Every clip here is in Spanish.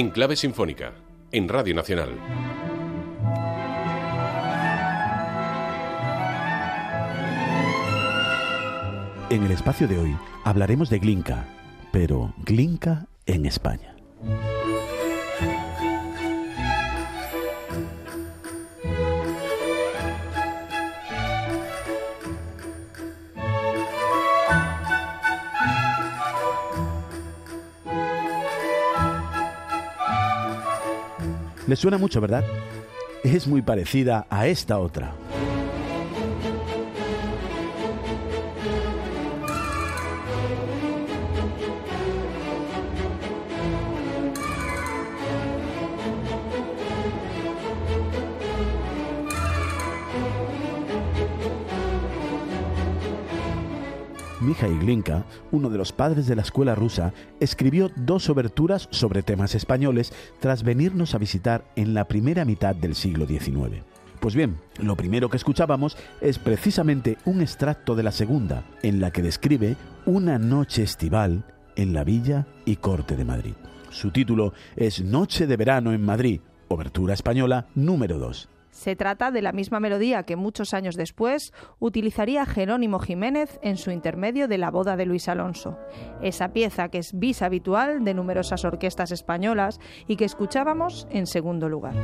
En clave sinfónica, en Radio Nacional. En el espacio de hoy hablaremos de Glinka, pero Glinka en España. Le suena mucho, ¿verdad? Es muy parecida a esta otra. Mikhail Glinka, uno de los padres de la escuela rusa, escribió dos oberturas sobre temas españoles tras venirnos a visitar en la primera mitad del siglo XIX. Pues bien, lo primero que escuchábamos es precisamente un extracto de la segunda, en la que describe una noche estival en la Villa y Corte de Madrid. Su título es Noche de Verano en Madrid, obertura española número 2. Se trata de la misma melodía que muchos años después utilizaría Jerónimo Jiménez en su intermedio de La boda de Luis Alonso, esa pieza que es bis habitual de numerosas orquestas españolas y que escuchábamos en segundo lugar.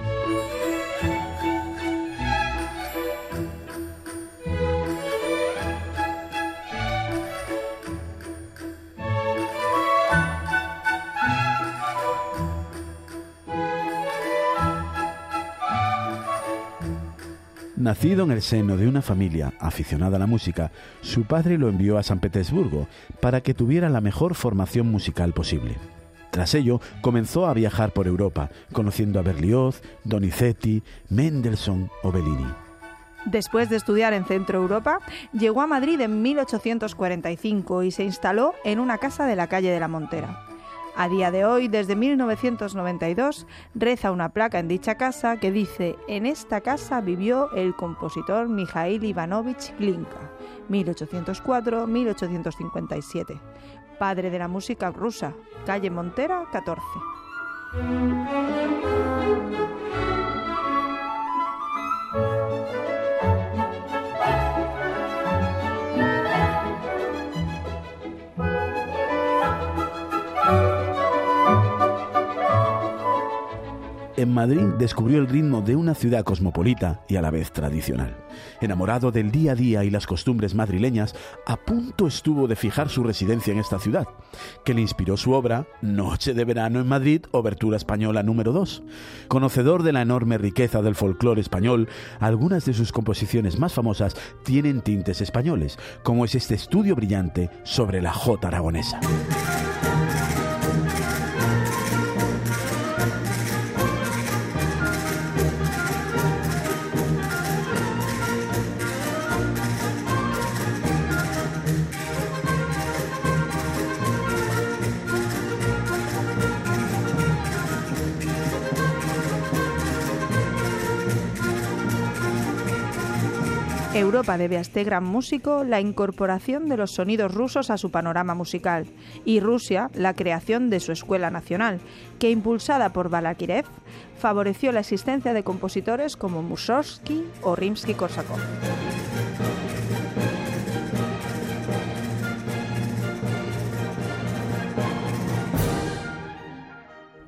Nacido en el seno de una familia aficionada a la música, su padre lo envió a San Petersburgo para que tuviera la mejor formación musical posible. Tras ello, comenzó a viajar por Europa, conociendo a Berlioz, Donizetti, Mendelssohn o Bellini. Después de estudiar en Centro Europa, llegó a Madrid en 1845 y se instaló en una casa de la calle de la Montera. A día de hoy, desde 1992, reza una placa en dicha casa que dice: En esta casa vivió el compositor Mikhail Ivanovich Glinka, 1804-1857, padre de la música rusa, calle Montera 14. Madrid descubrió el ritmo de una ciudad cosmopolita y a la vez tradicional. Enamorado del día a día y las costumbres madrileñas, a punto estuvo de fijar su residencia en esta ciudad, que le inspiró su obra Noche de verano en Madrid, Obertura Española número 2. Conocedor de la enorme riqueza del folclore español, algunas de sus composiciones más famosas tienen tintes españoles, como es este estudio brillante sobre la jota aragonesa. Europa debe a este gran músico la incorporación de los sonidos rusos a su panorama musical y Rusia la creación de su escuela nacional, que impulsada por Balakirev favoreció la existencia de compositores como Mussorgsky o Rimsky-Korsakov.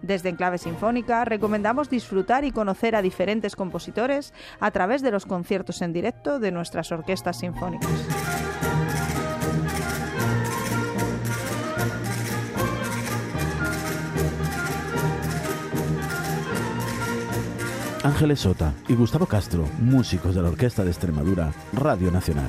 Desde Enclave Sinfónica recomendamos disfrutar y conocer a diferentes compositores a través de los conciertos en directo de nuestras orquestas sinfónicas. Ángeles Sota y Gustavo Castro, músicos de la Orquesta de Extremadura, Radio Nacional.